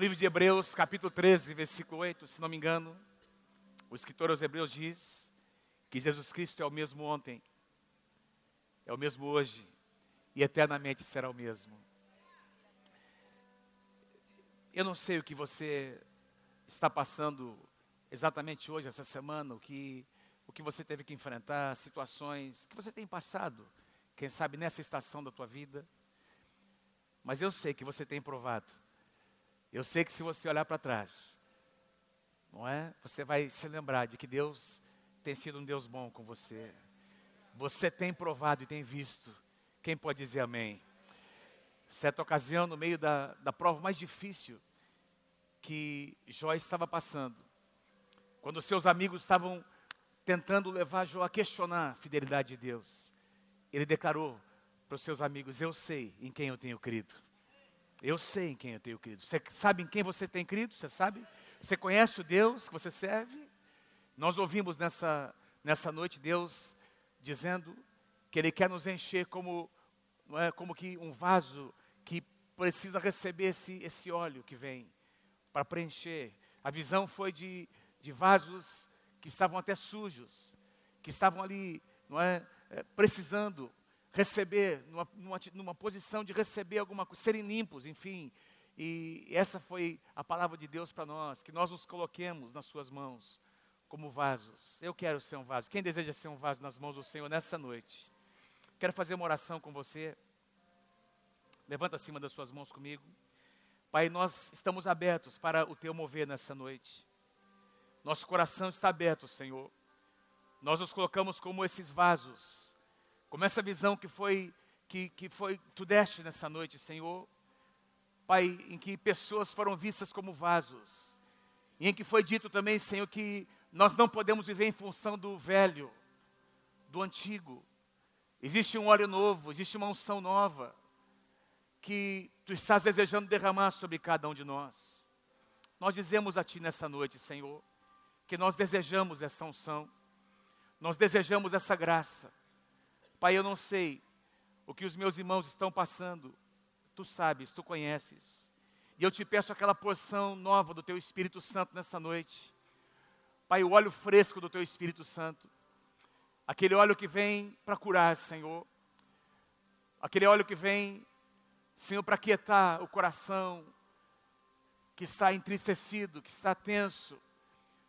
livro de Hebreus, capítulo 13, versículo 8, se não me engano, o escritor aos Hebreus diz que Jesus Cristo é o mesmo ontem, é o mesmo hoje e eternamente será o mesmo. Eu não sei o que você está passando exatamente hoje, essa semana, o que, o que você teve que enfrentar, situações que você tem passado, quem sabe nessa estação da tua vida. Mas eu sei que você tem provado. Eu sei que se você olhar para trás, não é? Você vai se lembrar de que Deus tem sido um Deus bom com você. Você tem provado e tem visto. Quem pode dizer amém? Certa ocasião, no meio da, da prova mais difícil que Jó estava passando, quando seus amigos estavam tentando levar Jó a questionar a fidelidade de Deus, ele declarou para os seus amigos: Eu sei em quem eu tenho crido. Eu sei em quem eu tenho crido. Você sabe em quem você tem crido? Você sabe? Você conhece o Deus que você serve? Nós ouvimos nessa, nessa noite Deus dizendo que Ele quer nos encher como, é, como que um vaso que precisa receber esse, esse óleo que vem para preencher. A visão foi de, de vasos que estavam até sujos, que estavam ali, não é, é precisando receber, numa, numa, numa posição de receber alguma coisa, serem limpos, enfim. E essa foi a palavra de Deus para nós, que nós nos coloquemos nas Suas mãos como vasos. Eu quero ser um vaso. Quem deseja ser um vaso nas mãos do Senhor nessa noite? Quero fazer uma oração com você. Levanta acima das suas mãos comigo. Pai, nós estamos abertos para o Teu mover nessa noite. Nosso coração está aberto, Senhor. Nós nos colocamos como esses vasos como essa visão que foi que, que foi tu deste nessa noite, Senhor. Pai, em que pessoas foram vistas como vasos. E em que foi dito também, Senhor, que nós não podemos viver em função do velho, do antigo. Existe um óleo novo, existe uma unção nova que tu estás desejando derramar sobre cada um de nós. Nós dizemos a ti nessa noite, Senhor, que nós desejamos essa unção, nós desejamos essa graça, Pai, eu não sei o que os meus irmãos estão passando, tu sabes, tu conheces. E eu te peço aquela porção nova do teu Espírito Santo nessa noite. Pai, o óleo fresco do teu Espírito Santo. Aquele óleo que vem para curar, Senhor. Aquele óleo que vem, Senhor, para quietar o coração que está entristecido, que está tenso.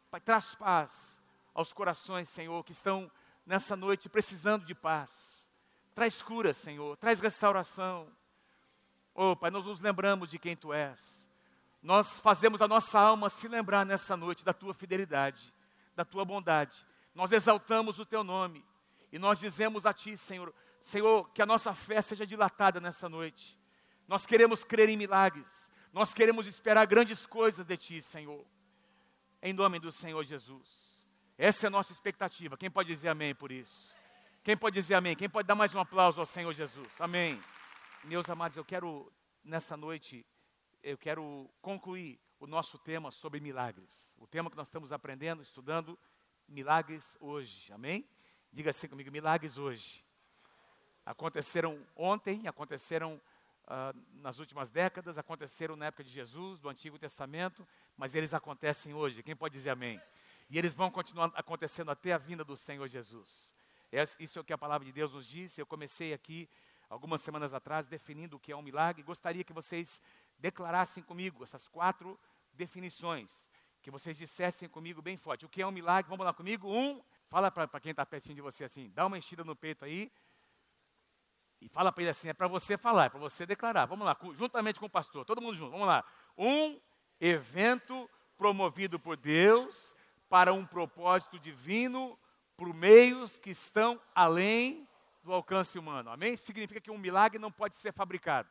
Pai, traz paz aos corações, Senhor, que estão nessa noite precisando de paz. Traz cura, Senhor, traz restauração. Oh, Pai, nós nos lembramos de quem Tu és. Nós fazemos a nossa alma se lembrar nessa noite da Tua fidelidade, da Tua bondade. Nós exaltamos o Teu nome e nós dizemos a Ti, Senhor, Senhor, que a nossa fé seja dilatada nessa noite. Nós queremos crer em milagres. Nós queremos esperar grandes coisas de Ti, Senhor. Em nome do Senhor Jesus. Essa é a nossa expectativa. Quem pode dizer amém por isso? Quem pode dizer amém? Quem pode dar mais um aplauso ao Senhor Jesus? Amém. Meus amados, eu quero, nessa noite, eu quero concluir o nosso tema sobre milagres. O tema que nós estamos aprendendo, estudando, milagres hoje. Amém? Diga assim comigo: milagres hoje. Aconteceram ontem, aconteceram uh, nas últimas décadas, aconteceram na época de Jesus, do Antigo Testamento, mas eles acontecem hoje. Quem pode dizer amém? E eles vão continuar acontecendo até a vinda do Senhor Jesus. Isso é o que a palavra de Deus nos diz. Eu comecei aqui algumas semanas atrás definindo o que é um milagre. Gostaria que vocês declarassem comigo essas quatro definições. Que vocês dissessem comigo bem forte. O que é um milagre? Vamos lá comigo. Um, fala para quem está pertinho de você assim, dá uma enchida no peito aí. E fala para ele assim, é para você falar, é para você declarar. Vamos lá, juntamente com o pastor, todo mundo junto. Vamos lá. Um evento promovido por Deus para um propósito divino, por meios que estão além do alcance humano. Amém? Significa que um milagre não pode ser fabricado.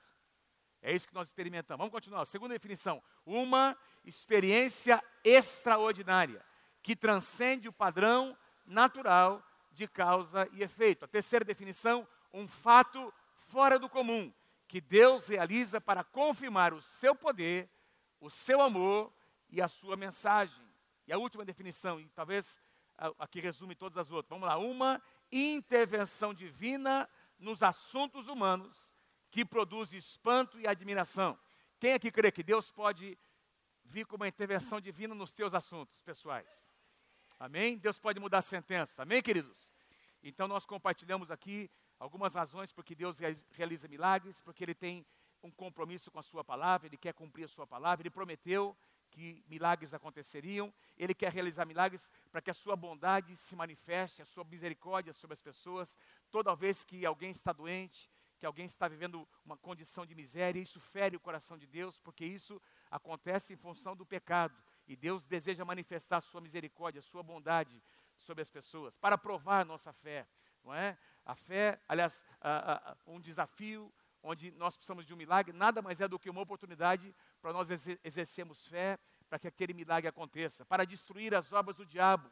É isso que nós experimentamos. Vamos continuar. Segunda definição: uma experiência extraordinária que transcende o padrão natural de causa e efeito. A terceira definição: um fato fora do comum que Deus realiza para confirmar o seu poder, o seu amor e a sua mensagem. E a última definição, e talvez aqui resume todas as outras. Vamos lá. Uma intervenção divina nos assuntos humanos que produz espanto e admiração. Quem aqui crê que Deus pode vir com uma intervenção divina nos teus assuntos pessoais. Amém? Deus pode mudar a sentença. Amém, queridos? Então nós compartilhamos aqui algumas razões porque Deus realiza milagres, porque Ele tem um compromisso com a Sua palavra, Ele quer cumprir a Sua palavra, Ele prometeu que milagres aconteceriam, Ele quer realizar milagres para que a Sua bondade se manifeste, a Sua misericórdia sobre as pessoas, toda vez que alguém está doente, que alguém está vivendo uma condição de miséria, isso fere o coração de Deus, porque isso acontece em função do pecado. E Deus deseja manifestar a sua misericórdia, a sua bondade sobre as pessoas, para provar a nossa fé, não é? A fé, aliás, um desafio onde nós precisamos de um milagre, nada mais é do que uma oportunidade para nós exercermos fé, para que aquele milagre aconteça, para destruir as obras do diabo.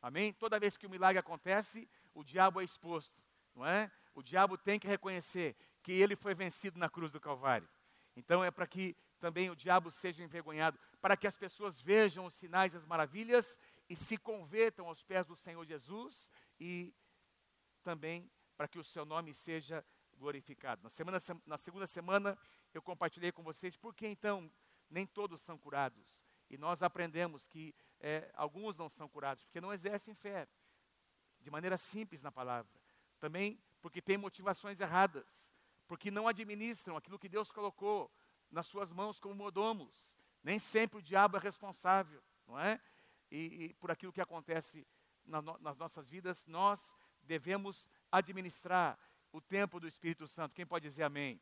Amém? Toda vez que o milagre acontece, o diabo é exposto, não é? O diabo tem que reconhecer que ele foi vencido na cruz do Calvário. Então é para que também o diabo seja envergonhado, para que as pessoas vejam os sinais e as maravilhas e se convertam aos pés do Senhor Jesus e também para que o seu nome seja glorificado. Na, semana, na segunda semana eu compartilhei com vocês por que então nem todos são curados. E nós aprendemos que é, alguns não são curados porque não exercem fé, de maneira simples na palavra. Também porque têm motivações erradas, porque não administram aquilo que Deus colocou nas suas mãos como mordomos. Nem sempre o diabo é responsável, não é? E, e por aquilo que acontece na no, nas nossas vidas, nós devemos administrar o tempo do Espírito Santo. Quem pode dizer amém?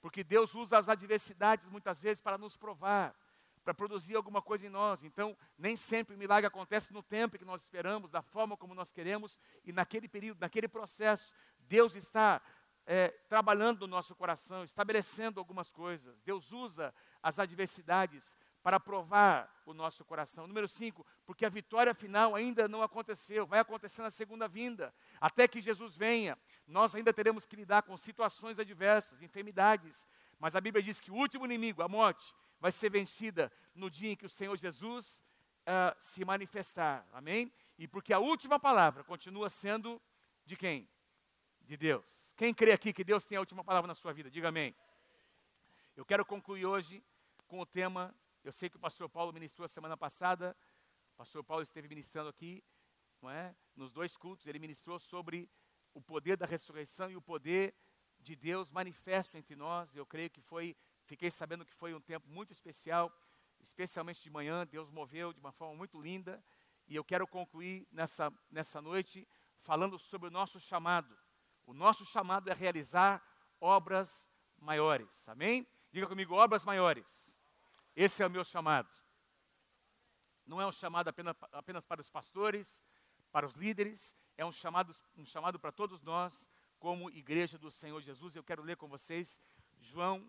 Porque Deus usa as adversidades muitas vezes para nos provar, para produzir alguma coisa em nós. Então, nem sempre o milagre acontece no tempo que nós esperamos, da forma como nós queremos, e naquele período, naquele processo, Deus está é, trabalhando no nosso coração, estabelecendo algumas coisas. Deus usa as adversidades para provar o nosso coração. Número 5, porque a vitória final ainda não aconteceu, vai acontecer na segunda vinda. Até que Jesus venha, nós ainda teremos que lidar com situações adversas, enfermidades. Mas a Bíblia diz que o último inimigo, a morte, vai ser vencida no dia em que o Senhor Jesus uh, se manifestar. Amém? E porque a última palavra continua sendo de quem? De Deus. Quem crê aqui que Deus tem a última palavra na sua vida? Diga amém. Eu quero concluir hoje com o tema. Eu sei que o pastor Paulo ministrou a semana passada. O pastor Paulo esteve ministrando aqui, não é? Nos dois cultos, ele ministrou sobre o poder da ressurreição e o poder de Deus manifesto entre nós. Eu creio que foi, fiquei sabendo que foi um tempo muito especial, especialmente de manhã. Deus moveu de uma forma muito linda. E eu quero concluir nessa, nessa noite falando sobre o nosso chamado. O nosso chamado é realizar obras maiores. Amém? Diga comigo, obras maiores. Esse é o meu chamado. Não é um chamado apenas, apenas para os pastores, para os líderes, é um chamado, um chamado para todos nós, como igreja do Senhor Jesus. Eu quero ler com vocês João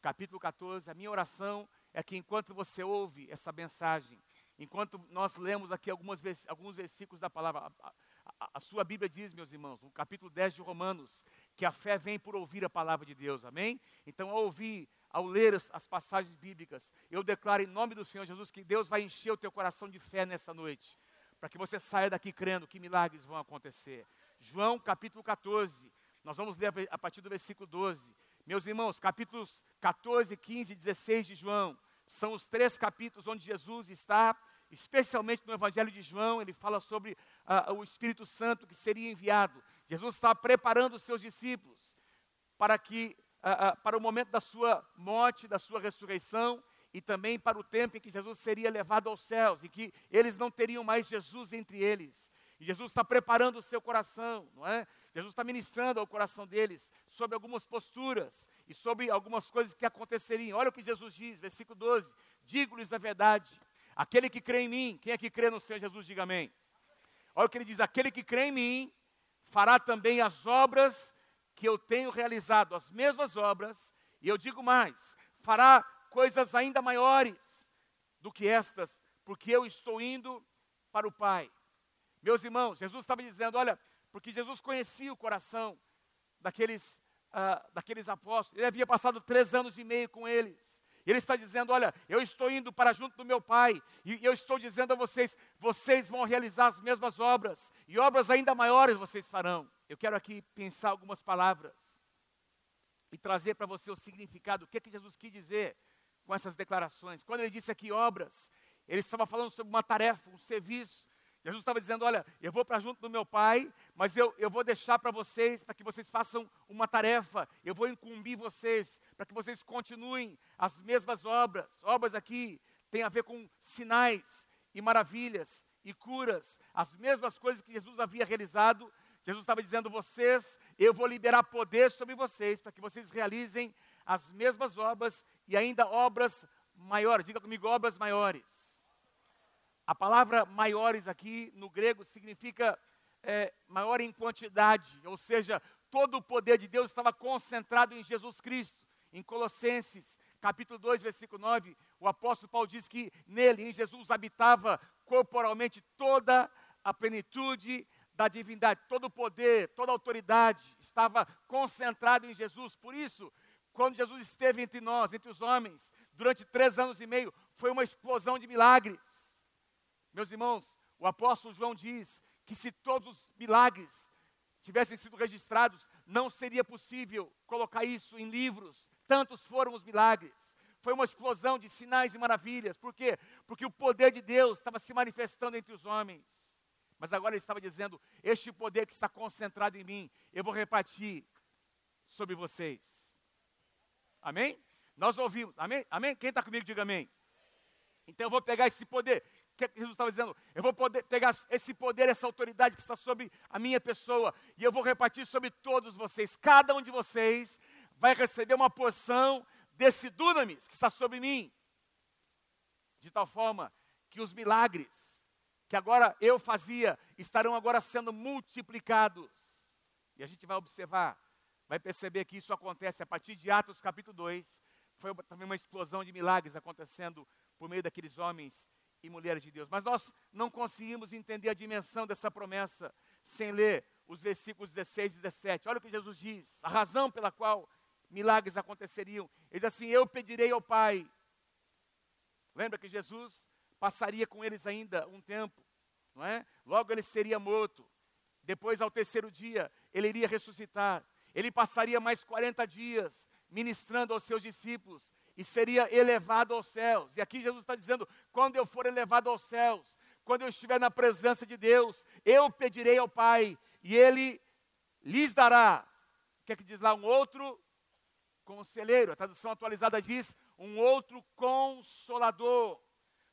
capítulo 14. A minha oração é que enquanto você ouve essa mensagem, enquanto nós lemos aqui algumas, alguns versículos da palavra, a, a, sua Bíblia diz, meus irmãos, no capítulo 10 de Romanos, que a fé vem por ouvir a palavra de Deus, amém? Então, ao ouvir, ao ler as, as passagens bíblicas, eu declaro em nome do Senhor Jesus que Deus vai encher o teu coração de fé nessa noite, para que você saia daqui crendo que milagres vão acontecer. João capítulo 14, nós vamos ler a partir do versículo 12. Meus irmãos, capítulos 14, 15 e 16 de João, são os três capítulos onde Jesus está especialmente no Evangelho de João, ele fala sobre uh, o Espírito Santo que seria enviado. Jesus está preparando os seus discípulos para que uh, uh, para o momento da sua morte, da sua ressurreição e também para o tempo em que Jesus seria levado aos céus e que eles não teriam mais Jesus entre eles. E Jesus está preparando o seu coração, não é? Jesus está ministrando ao coração deles sobre algumas posturas e sobre algumas coisas que aconteceriam. Olha o que Jesus diz, versículo 12: Digo-lhes a verdade, Aquele que crê em mim, quem é que crê no Senhor Jesus, diga amém. Olha o que ele diz: aquele que crê em mim fará também as obras que eu tenho realizado, as mesmas obras, e eu digo mais: fará coisas ainda maiores do que estas, porque eu estou indo para o Pai. Meus irmãos, Jesus estava dizendo: olha, porque Jesus conhecia o coração daqueles, uh, daqueles apóstolos, ele havia passado três anos e meio com eles. Ele está dizendo: Olha, eu estou indo para junto do meu Pai, e eu estou dizendo a vocês: vocês vão realizar as mesmas obras, e obras ainda maiores vocês farão. Eu quero aqui pensar algumas palavras e trazer para você o significado, o que, é que Jesus quis dizer com essas declarações. Quando ele disse aqui obras, ele estava falando sobre uma tarefa, um serviço. Jesus estava dizendo: Olha, eu vou para junto do meu Pai, mas eu, eu vou deixar para vocês, para que vocês façam uma tarefa, eu vou incumbir vocês, para que vocês continuem as mesmas obras. Obras aqui têm a ver com sinais e maravilhas e curas, as mesmas coisas que Jesus havia realizado. Jesus estava dizendo: Vocês, eu vou liberar poder sobre vocês, para que vocês realizem as mesmas obras e ainda obras maiores. Diga comigo, obras maiores. A palavra maiores aqui no grego significa é, maior em quantidade, ou seja, todo o poder de Deus estava concentrado em Jesus Cristo. Em Colossenses, capítulo 2, versículo 9, o apóstolo Paulo diz que nele, em Jesus, habitava corporalmente toda a plenitude da divindade, todo o poder, toda a autoridade estava concentrado em Jesus. Por isso, quando Jesus esteve entre nós, entre os homens, durante três anos e meio, foi uma explosão de milagres. Meus irmãos, o apóstolo João diz que se todos os milagres tivessem sido registrados, não seria possível colocar isso em livros. Tantos foram os milagres. Foi uma explosão de sinais e maravilhas. Por quê? Porque o poder de Deus estava se manifestando entre os homens. Mas agora ele estava dizendo: Este poder que está concentrado em mim, eu vou repartir sobre vocês. Amém? Nós ouvimos. Amém? Amém? Quem está comigo, diga amém. Então eu vou pegar esse poder que Jesus estava dizendo? Eu vou poder pegar esse poder, essa autoridade que está sobre a minha pessoa, e eu vou repartir sobre todos vocês. Cada um de vocês vai receber uma porção desse dunamis que está sobre mim. De tal forma que os milagres que agora eu fazia estarão agora sendo multiplicados. E a gente vai observar, vai perceber que isso acontece a partir de Atos capítulo 2. Foi também uma explosão de milagres acontecendo por meio daqueles homens e mulheres de Deus. Mas nós não conseguimos entender a dimensão dessa promessa sem ler os versículos 16 e 17. Olha o que Jesus diz, a razão pela qual milagres aconteceriam. Ele diz assim: Eu pedirei ao Pai. Lembra que Jesus passaria com eles ainda um tempo, não é? Logo ele seria morto. Depois, ao terceiro dia, ele iria ressuscitar. Ele passaria mais 40 dias ministrando aos seus discípulos e seria elevado aos céus. E aqui Jesus está dizendo: quando eu for elevado aos céus, quando eu estiver na presença de Deus, eu pedirei ao Pai e Ele lhes dará. O que é que diz lá? Um outro conselheiro. A tradução atualizada diz: um outro consolador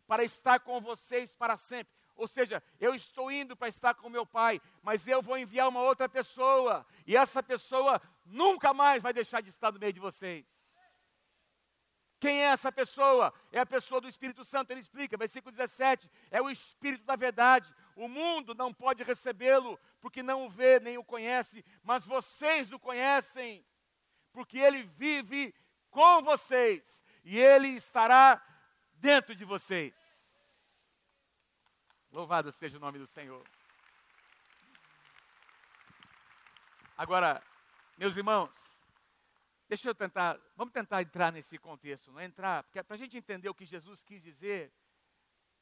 para estar com vocês para sempre. Ou seja, eu estou indo para estar com meu pai, mas eu vou enviar uma outra pessoa, e essa pessoa nunca mais vai deixar de estar no meio de vocês. Quem é essa pessoa? É a pessoa do Espírito Santo. Ele explica, versículo 17: é o Espírito da verdade. O mundo não pode recebê-lo, porque não o vê nem o conhece, mas vocês o conhecem, porque ele vive com vocês e ele estará dentro de vocês. Louvado seja o nome do Senhor. Agora, meus irmãos, Deixa eu tentar, vamos tentar entrar nesse contexto, não é entrar, porque para a gente entender o que Jesus quis dizer,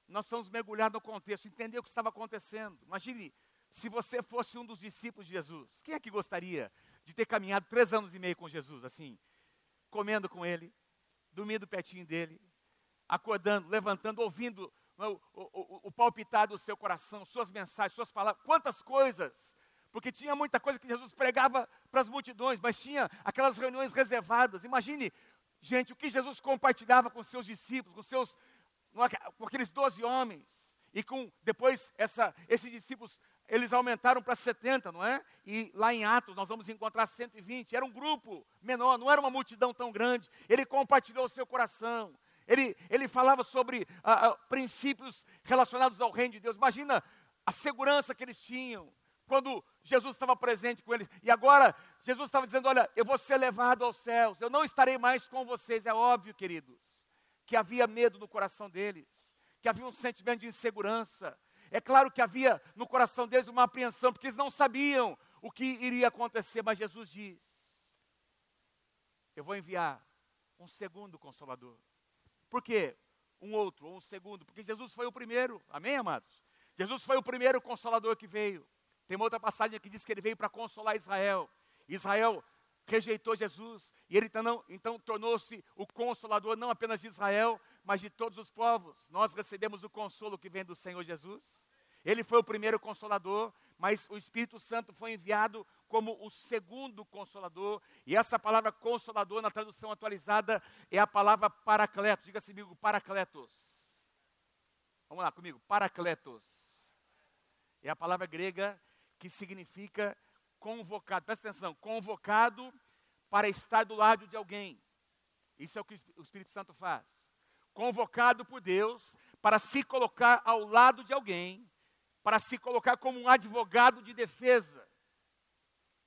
nós precisamos mergulhar no contexto, entender o que estava acontecendo. Imagine se você fosse um dos discípulos de Jesus. Quem é que gostaria de ter caminhado três anos e meio com Jesus, assim, comendo com Ele, dormindo pertinho dele, acordando, levantando, ouvindo o, o, o, palpitar do seu coração, suas mensagens, suas palavras, quantas coisas porque tinha muita coisa que Jesus pregava para as multidões, mas tinha aquelas reuniões reservadas. Imagine, gente, o que Jesus compartilhava com seus discípulos, com seus, com aqueles doze homens, e com depois essa, esses discípulos eles aumentaram para 70, não é? E lá em Atos nós vamos encontrar 120. Era um grupo menor, não era uma multidão tão grande. Ele compartilhou o seu coração. Ele, ele falava sobre ah, ah, princípios relacionados ao reino de Deus. Imagina a segurança que eles tinham, quando Jesus estava presente com eles. E agora, Jesus estava dizendo: Olha, eu vou ser levado aos céus, eu não estarei mais com vocês. É óbvio, queridos, que havia medo no coração deles, que havia um sentimento de insegurança. É claro que havia no coração deles uma apreensão, porque eles não sabiam o que iria acontecer, mas Jesus diz: Eu vou enviar um segundo consolador. Por quê? Um outro, ou um segundo, porque Jesus foi o primeiro, amém, amados? Jesus foi o primeiro consolador que veio. Tem uma outra passagem que diz que ele veio para consolar Israel. Israel rejeitou Jesus, e ele então, então tornou-se o consolador não apenas de Israel, mas de todos os povos. Nós recebemos o consolo que vem do Senhor Jesus. Ele foi o primeiro consolador, mas o Espírito Santo foi enviado como o segundo consolador. E essa palavra consolador, na tradução atualizada, é a palavra paracletos. Diga comigo, paracletos. Vamos lá comigo, paracletos. É a palavra grega que significa convocado. Presta atenção, convocado para estar do lado de alguém. Isso é o que o Espírito Santo faz. Convocado por Deus para se colocar ao lado de alguém para se colocar como um advogado de defesa.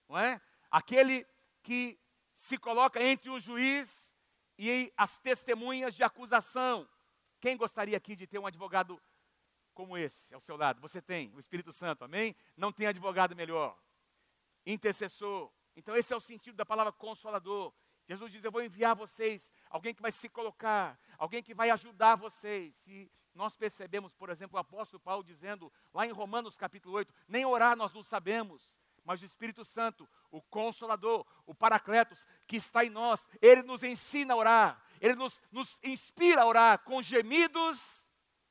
Não é? Aquele que se coloca entre o juiz e as testemunhas de acusação. Quem gostaria aqui de ter um advogado como esse ao seu lado? Você tem, o Espírito Santo, amém? Não tem advogado melhor. Intercessor. Então, esse é o sentido da palavra consolador. Jesus diz: Eu vou enviar vocês alguém que vai se colocar, alguém que vai ajudar vocês. E nós percebemos, por exemplo, o apóstolo Paulo dizendo, lá em Romanos capítulo 8: Nem orar nós não sabemos, mas o Espírito Santo, o Consolador, o Paracletos, que está em nós, ele nos ensina a orar, ele nos, nos inspira a orar com gemidos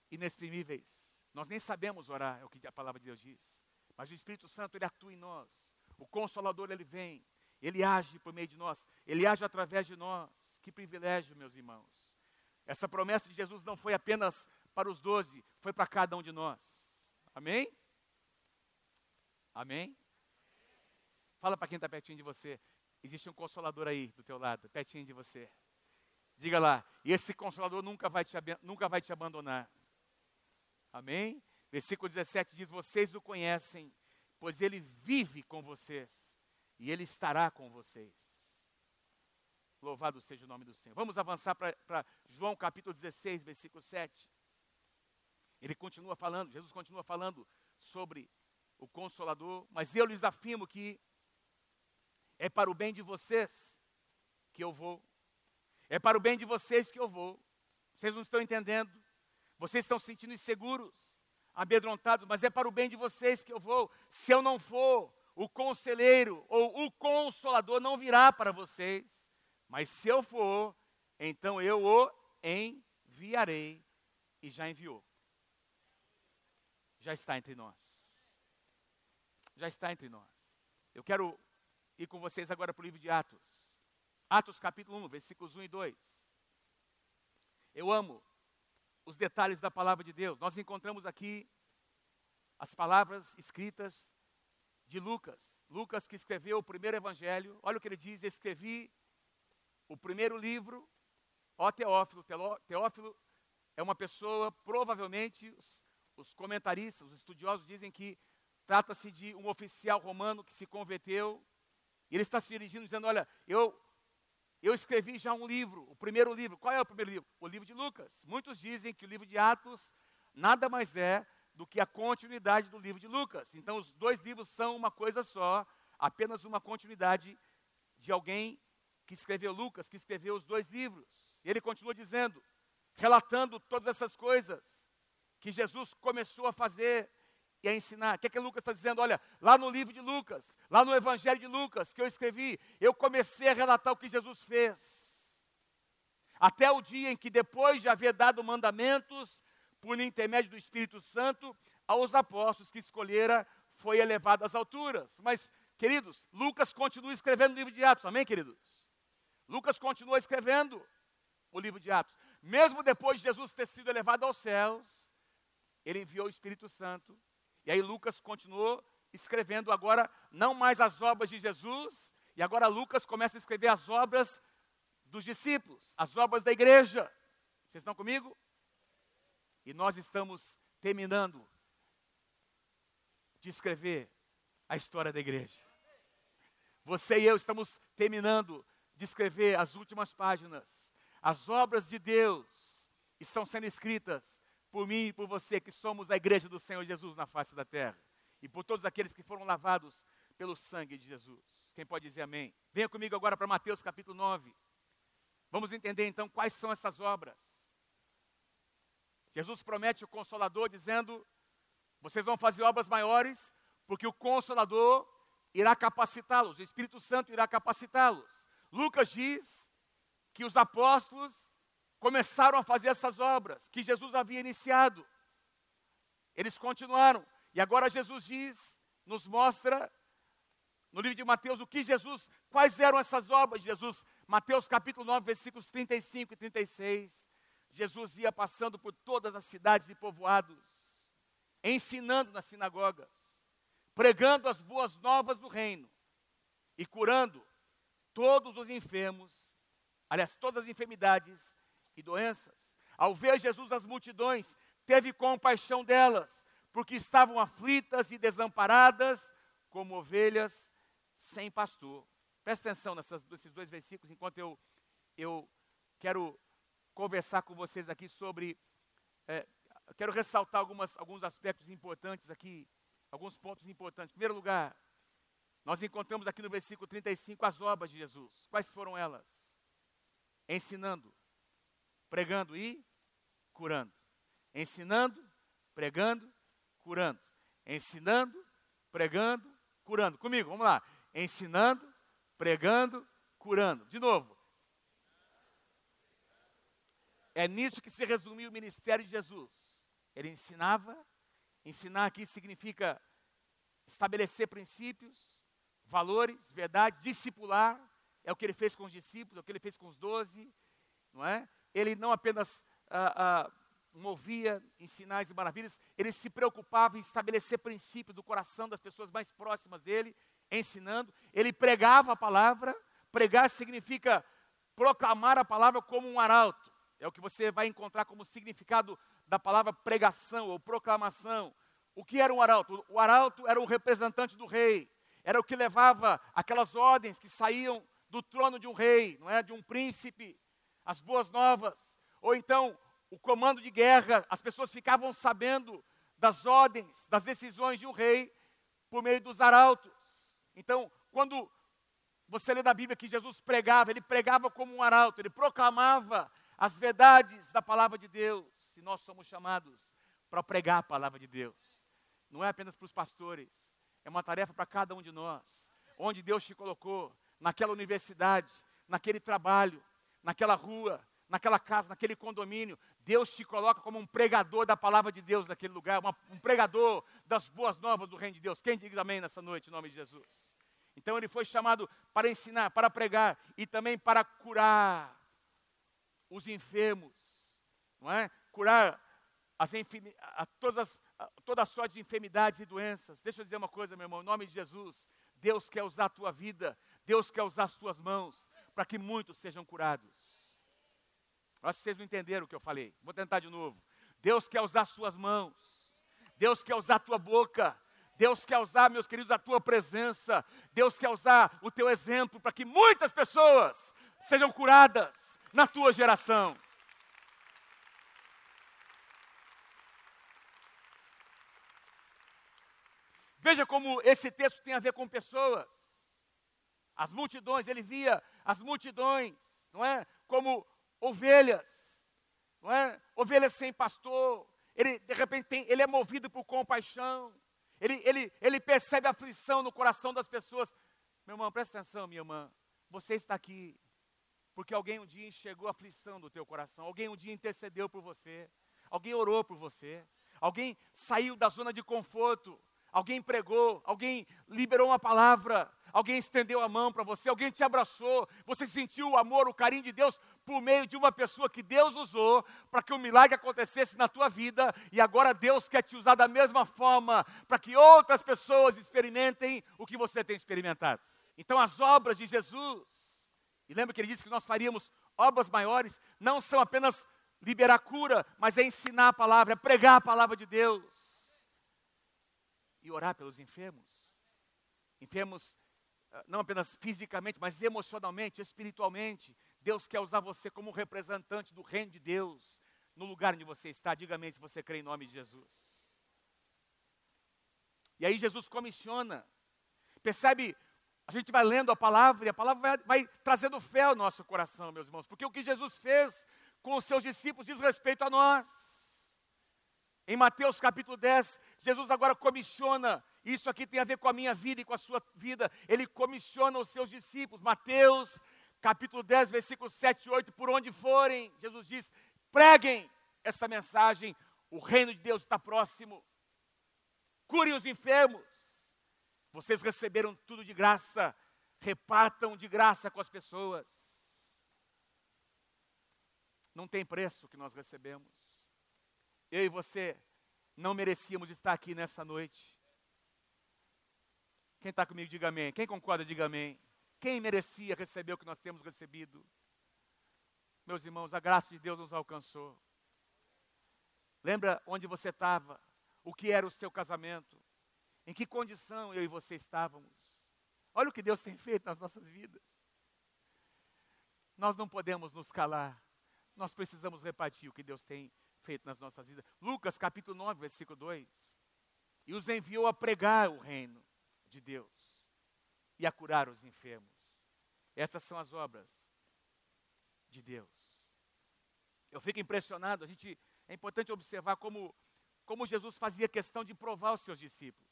inexprimíveis. Nós nem sabemos orar, é o que a palavra de Deus diz. Mas o Espírito Santo, ele atua em nós. O Consolador, ele vem. Ele age por meio de nós, Ele age através de nós. Que privilégio, meus irmãos. Essa promessa de Jesus não foi apenas para os doze, foi para cada um de nós. Amém? Amém? Fala para quem está pertinho de você. Existe um consolador aí do teu lado, pertinho de você. Diga lá, e esse consolador nunca vai te, nunca vai te abandonar. Amém? Versículo 17 diz: Vocês o conhecem, pois ele vive com vocês e Ele estará com vocês. Louvado seja o nome do Senhor. Vamos avançar para João capítulo 16, versículo 7. Ele continua falando, Jesus continua falando sobre o Consolador, mas eu lhes afirmo que é para o bem de vocês que eu vou. É para o bem de vocês que eu vou. Vocês não estão entendendo. Vocês estão se sentindo inseguros, amedrontados, mas é para o bem de vocês que eu vou. Se eu não for, o conselheiro ou o consolador não virá para vocês, mas se eu for, então eu o enviarei e já enviou. Já está entre nós. Já está entre nós. Eu quero ir com vocês agora para o livro de Atos. Atos capítulo 1, versículos 1 e 2. Eu amo os detalhes da palavra de Deus. Nós encontramos aqui as palavras escritas de Lucas. Lucas que escreveu o primeiro evangelho. Olha o que ele diz: escrevi o primeiro livro, ó Teófilo. Teófilo é uma pessoa, provavelmente, os, os comentaristas, os estudiosos dizem que trata-se de um oficial romano que se converteu. E ele está se dirigindo dizendo: Olha, eu, eu escrevi já um livro, o primeiro livro. Qual é o primeiro livro? O livro de Lucas. Muitos dizem que o livro de Atos nada mais é do que a continuidade do livro de Lucas. Então, os dois livros são uma coisa só, apenas uma continuidade de alguém que escreveu Lucas, que escreveu os dois livros. E ele continua dizendo, relatando todas essas coisas que Jesus começou a fazer e a ensinar. O que é que Lucas está dizendo? Olha, lá no livro de Lucas, lá no Evangelho de Lucas, que eu escrevi, eu comecei a relatar o que Jesus fez. Até o dia em que, depois de haver dado mandamentos, por intermédio do Espírito Santo, aos apóstolos que escolhera, foi elevado às alturas. Mas, queridos, Lucas continua escrevendo o livro de Atos, amém, queridos? Lucas continua escrevendo o livro de Atos. Mesmo depois de Jesus ter sido elevado aos céus, ele enviou o Espírito Santo. E aí Lucas continuou escrevendo agora não mais as obras de Jesus, e agora Lucas começa a escrever as obras dos discípulos, as obras da igreja. Vocês estão comigo? E nós estamos terminando de escrever a história da igreja. Você e eu estamos terminando de escrever as últimas páginas. As obras de Deus estão sendo escritas por mim e por você, que somos a igreja do Senhor Jesus na face da terra. E por todos aqueles que foram lavados pelo sangue de Jesus. Quem pode dizer amém? Venha comigo agora para Mateus capítulo 9. Vamos entender então quais são essas obras. Jesus promete o consolador dizendo: vocês vão fazer obras maiores, porque o consolador irá capacitá-los, o Espírito Santo irá capacitá-los. Lucas diz que os apóstolos começaram a fazer essas obras que Jesus havia iniciado. Eles continuaram. E agora Jesus diz, nos mostra no livro de Mateus o que Jesus, quais eram essas obras de Jesus. Mateus capítulo 9, versículos 35 e 36. Jesus ia passando por todas as cidades e povoados, ensinando nas sinagogas, pregando as boas novas do reino e curando todos os enfermos, aliás, todas as enfermidades e doenças. Ao ver Jesus as multidões, teve compaixão delas, porque estavam aflitas e desamparadas, como ovelhas sem pastor. Presta atenção nessas, nesses dois versículos, enquanto eu, eu quero conversar com vocês aqui sobre. É, quero ressaltar algumas, alguns aspectos importantes aqui, alguns pontos importantes. Em primeiro lugar, nós encontramos aqui no versículo 35 as obras de Jesus. Quais foram elas? Ensinando, pregando e curando. Ensinando, pregando, curando. Ensinando, pregando, curando. Comigo, vamos lá. Ensinando, pregando, curando. De novo. É nisso que se resumiu o ministério de Jesus. Ele ensinava, ensinar aqui significa estabelecer princípios, valores, verdade, discipular, é o que ele fez com os discípulos, é o que ele fez com os doze, não é? Ele não apenas ah, ah, movia em sinais e maravilhas, ele se preocupava em estabelecer princípios do coração das pessoas mais próximas dele, ensinando, ele pregava a palavra, pregar significa proclamar a palavra como um arauto, é o que você vai encontrar como significado da palavra pregação ou proclamação. O que era um arauto? O arauto era o representante do rei. Era o que levava aquelas ordens que saíam do trono de um rei, não é? De um príncipe, as boas novas. Ou então, o comando de guerra, as pessoas ficavam sabendo das ordens, das decisões de um rei por meio dos arautos. Então, quando você lê na Bíblia que Jesus pregava, ele pregava como um arauto, ele proclamava as verdades da palavra de Deus. E nós somos chamados para pregar a palavra de Deus. Não é apenas para os pastores, é uma tarefa para cada um de nós. Onde Deus te colocou, naquela universidade, naquele trabalho, naquela rua, naquela casa, naquele condomínio, Deus te coloca como um pregador da palavra de Deus naquele lugar, uma, um pregador das boas novas do reino de Deus. Quem diz amém nessa noite, em nome de Jesus? Então ele foi chamado para ensinar, para pregar e também para curar os enfermos, não é? Curar as a todas a, toda a sorte de enfermidades e doenças. Deixa eu dizer uma coisa, meu irmão, em nome de Jesus, Deus quer usar a tua vida, Deus quer usar as tuas mãos para que muitos sejam curados. Acho que vocês não entenderam o que eu falei. Vou tentar de novo. Deus quer usar as tuas mãos. Deus quer usar a tua boca. Deus quer usar, meus queridos, a tua presença. Deus quer usar o teu exemplo para que muitas pessoas sejam curadas na tua geração. Veja como esse texto tem a ver com pessoas. As multidões, ele via as multidões, não é? Como ovelhas, não é? Ovelhas sem pastor. Ele, de repente, tem, ele é movido por compaixão. Ele, ele, ele percebe a aflição no coração das pessoas. Meu irmão, presta atenção, minha irmã. Você está aqui porque alguém um dia enxergou a aflição do teu coração, alguém um dia intercedeu por você, alguém orou por você, alguém saiu da zona de conforto, alguém pregou, alguém liberou uma palavra, alguém estendeu a mão para você, alguém te abraçou, você sentiu o amor, o carinho de Deus por meio de uma pessoa que Deus usou para que o um milagre acontecesse na tua vida, e agora Deus quer te usar da mesma forma para que outras pessoas experimentem o que você tem experimentado. Então, as obras de Jesus e lembra que ele disse que nós faríamos obras maiores, não são apenas liberar cura, mas é ensinar a palavra, é pregar a palavra de Deus. E orar pelos enfermos. Enfermos ah, não apenas fisicamente, mas emocionalmente, espiritualmente. Deus quer usar você como representante do reino de Deus no lugar onde você está. Diga amém se você crê em nome de Jesus. E aí Jesus comissiona. Percebe a gente vai lendo a palavra e a palavra vai, vai, trazendo fé ao nosso coração, meus irmãos, porque o que Jesus fez com os seus discípulos diz respeito a nós. Em Mateus capítulo 10, Jesus agora comissiona isso aqui tem a ver com a minha vida e com a sua vida. Ele comissiona os seus discípulos. Mateus, capítulo 10, versículos 7 e 8, por onde forem, Jesus diz: preguem essa mensagem, o reino de Deus está próximo. Curem os enfermos. Vocês receberam tudo de graça, repartam de graça com as pessoas. Não tem preço que nós recebemos. Eu e você não merecíamos estar aqui nessa noite. Quem está comigo, diga amém. Quem concorda, diga amém. Quem merecia receber o que nós temos recebido? Meus irmãos, a graça de Deus nos alcançou. Lembra onde você estava? O que era o seu casamento? Em que condição eu e você estávamos? Olha o que Deus tem feito nas nossas vidas. Nós não podemos nos calar. Nós precisamos repartir o que Deus tem feito nas nossas vidas. Lucas capítulo 9, versículo 2. E os enviou a pregar o reino de Deus e a curar os enfermos. Essas são as obras de Deus. Eu fico impressionado, a gente é importante observar como como Jesus fazia questão de provar os seus discípulos.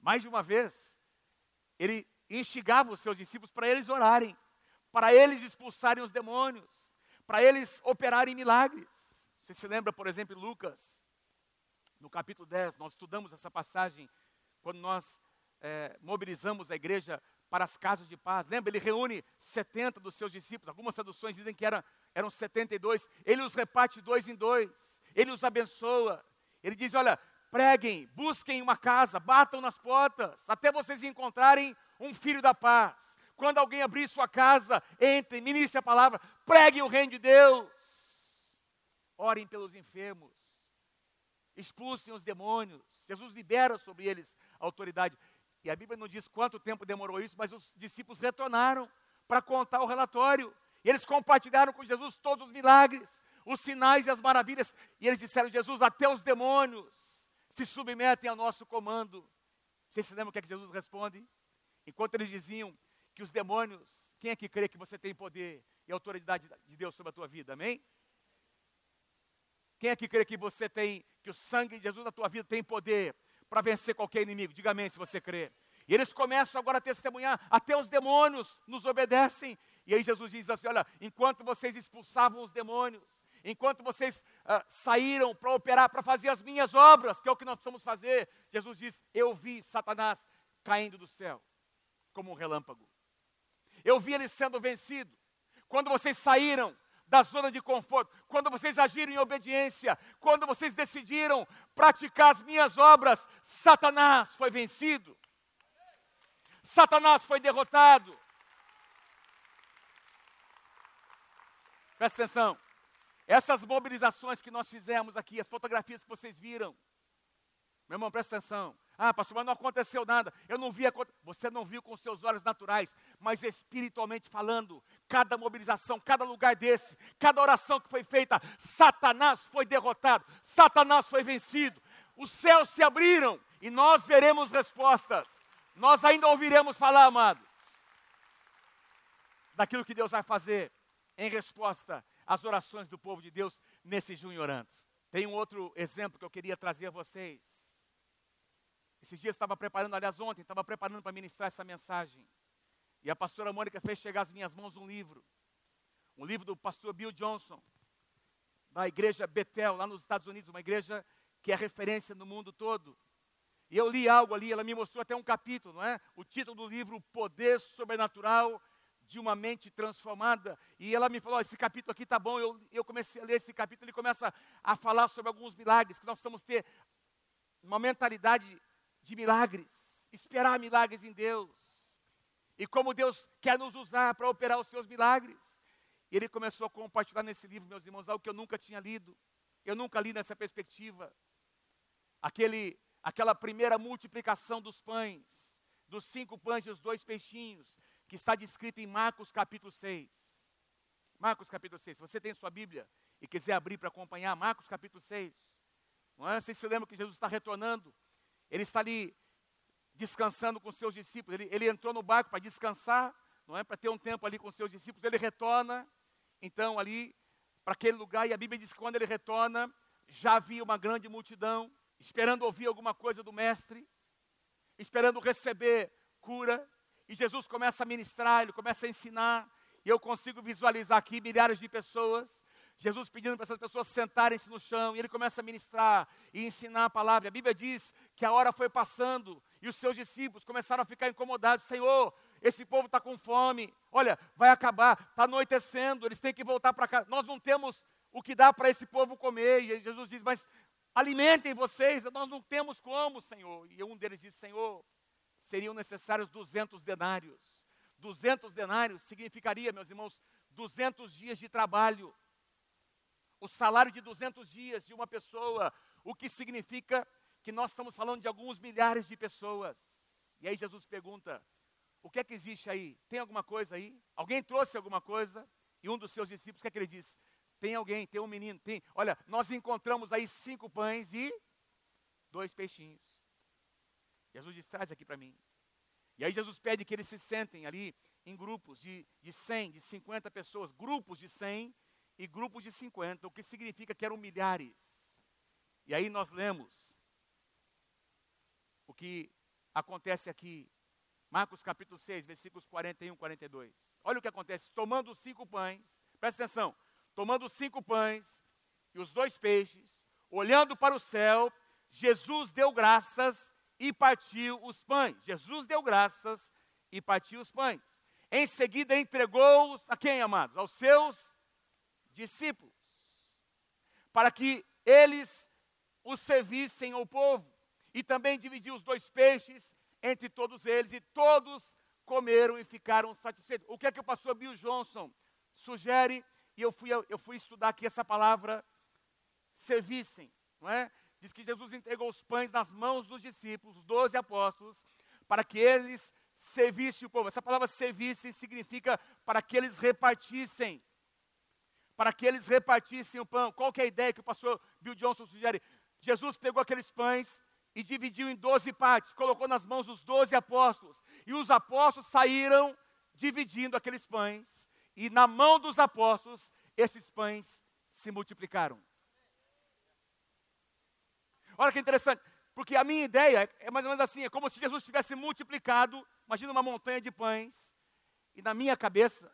Mais de uma vez, ele instigava os seus discípulos para eles orarem, para eles expulsarem os demônios, para eles operarem milagres. Você se lembra, por exemplo, Lucas, no capítulo 10, nós estudamos essa passagem quando nós é, mobilizamos a igreja para as casas de paz. Lembra, ele reúne 70 dos seus discípulos, algumas traduções dizem que eram, eram 72. Ele os reparte dois em dois, ele os abençoa. Ele diz: Olha, preguem, busquem uma casa, batam nas portas, até vocês encontrarem um filho da paz. Quando alguém abrir sua casa, entre, ministre a palavra, preguem o reino de Deus orem pelos enfermos, expulsem os demônios. Jesus libera sobre eles a autoridade. E a Bíblia não diz quanto tempo demorou isso, mas os discípulos retornaram para contar o relatório. E eles compartilharam com Jesus todos os milagres, os sinais e as maravilhas. E eles disseram: Jesus, até os demônios se submetem ao nosso comando. Vocês se lembram o que, é que Jesus responde? Enquanto eles diziam que os demônios, quem é que crê que você tem poder e autoridade de Deus sobre a tua vida? Amém? Quem é que crê que você tem, que o sangue de Jesus na tua vida tem poder para vencer qualquer inimigo? Diga amém se você crê. E eles começam agora a testemunhar, até os demônios nos obedecem. E aí Jesus diz assim: olha, enquanto vocês expulsavam os demônios, enquanto vocês uh, saíram para operar, para fazer as minhas obras, que é o que nós precisamos fazer, Jesus diz: eu vi Satanás caindo do céu como um relâmpago. Eu vi ele sendo vencido. Quando vocês saíram da zona de conforto, quando vocês agiram em obediência, quando vocês decidiram praticar as minhas obras, Satanás foi vencido. Satanás foi derrotado. Presta atenção. Essas mobilizações que nós fizemos aqui, as fotografias que vocês viram, meu irmão, presta atenção. Ah, pastor, mas não aconteceu nada. Eu não vi. Você não viu com seus olhos naturais, mas espiritualmente falando, cada mobilização, cada lugar desse, cada oração que foi feita, Satanás foi derrotado, Satanás foi vencido. Os céus se abriram e nós veremos respostas. Nós ainda ouviremos falar, amados, daquilo que Deus vai fazer em resposta às orações do povo de Deus nesse junho orando. Tem um outro exemplo que eu queria trazer a vocês. Esses dias estava preparando, aliás, ontem, estava preparando para ministrar essa mensagem. E a pastora Mônica fez chegar às minhas mãos um livro. Um livro do pastor Bill Johnson, da igreja Betel, lá nos Estados Unidos, uma igreja que é referência no mundo todo. E eu li algo ali, ela me mostrou até um capítulo, não é? O título do livro, O Poder Sobrenatural de uma Mente Transformada. E ela me falou: esse capítulo aqui está bom. Eu, eu comecei a ler esse capítulo, ele começa a falar sobre alguns milagres, que nós precisamos ter uma mentalidade de milagres, esperar milagres em Deus. E como Deus quer nos usar para operar os seus milagres. E ele começou a compartilhar nesse livro, meus irmãos, algo que eu nunca tinha lido. Eu nunca li nessa perspectiva. Aquele, aquela primeira multiplicação dos pães, dos cinco pães e os dois peixinhos, que está descrito em Marcos capítulo 6. Marcos capítulo 6. Se você tem sua Bíblia e quiser abrir para acompanhar, Marcos capítulo 6. Não é? Vocês se lembram que Jesus está retornando ele está ali descansando com seus discípulos. Ele, ele entrou no barco para descansar, não é? Para ter um tempo ali com seus discípulos. Ele retorna, então, ali para aquele lugar. E a Bíblia diz que quando ele retorna, já havia uma grande multidão esperando ouvir alguma coisa do Mestre. esperando receber cura, e Jesus começa a ministrar, ele começa a ensinar, e eu consigo visualizar aqui milhares de pessoas, Jesus pedindo para essas pessoas sentarem-se no chão, e ele começa a ministrar e ensinar a palavra. A Bíblia diz que a hora foi passando, e os seus discípulos começaram a ficar incomodados: Senhor, esse povo está com fome, olha, vai acabar, está anoitecendo, eles têm que voltar para casa. Nós não temos o que dá para esse povo comer. E Jesus diz: Mas alimentem vocês, nós não temos como, Senhor. E um deles diz: Senhor, seriam necessários 200 denários. 200 denários significaria, meus irmãos, 200 dias de trabalho. O salário de 200 dias de uma pessoa, o que significa que nós estamos falando de alguns milhares de pessoas. E aí Jesus pergunta: o que é que existe aí? Tem alguma coisa aí? Alguém trouxe alguma coisa? E um dos seus discípulos, o que é que ele diz? Tem alguém, tem um menino, tem. Olha, nós encontramos aí cinco pães e dois peixinhos. Jesus diz: traz aqui para mim. E aí Jesus pede que eles se sentem ali em grupos de, de 100, de 50 pessoas, grupos de 100 e grupos de 50, o que significa que eram milhares. E aí nós lemos o que acontece aqui, Marcos capítulo 6, versículos 41 e 42. Olha o que acontece, tomando os cinco pães, presta atenção, tomando os cinco pães e os dois peixes, olhando para o céu, Jesus deu graças e partiu os pães. Jesus deu graças e partiu os pães. Em seguida entregou-os a quem, amados? Aos seus discípulos, para que eles os servissem ao povo. E também dividiu os dois peixes entre todos eles, e todos comeram e ficaram satisfeitos. O que é que o pastor Bill Johnson sugere? E eu fui, eu fui estudar aqui essa palavra, servissem, não é? Diz que Jesus entregou os pães nas mãos dos discípulos, os doze apóstolos, para que eles servissem o povo. Essa palavra servissem significa para que eles repartissem. Para que eles repartissem o pão. Qual é a ideia que o pastor Bill Johnson sugere? Jesus pegou aqueles pães e dividiu em doze partes, colocou nas mãos dos doze apóstolos. E os apóstolos saíram dividindo aqueles pães. E na mão dos apóstolos, esses pães se multiplicaram. Olha que interessante, porque a minha ideia é mais ou menos assim: é como se Jesus tivesse multiplicado, imagina uma montanha de pães, e na minha cabeça,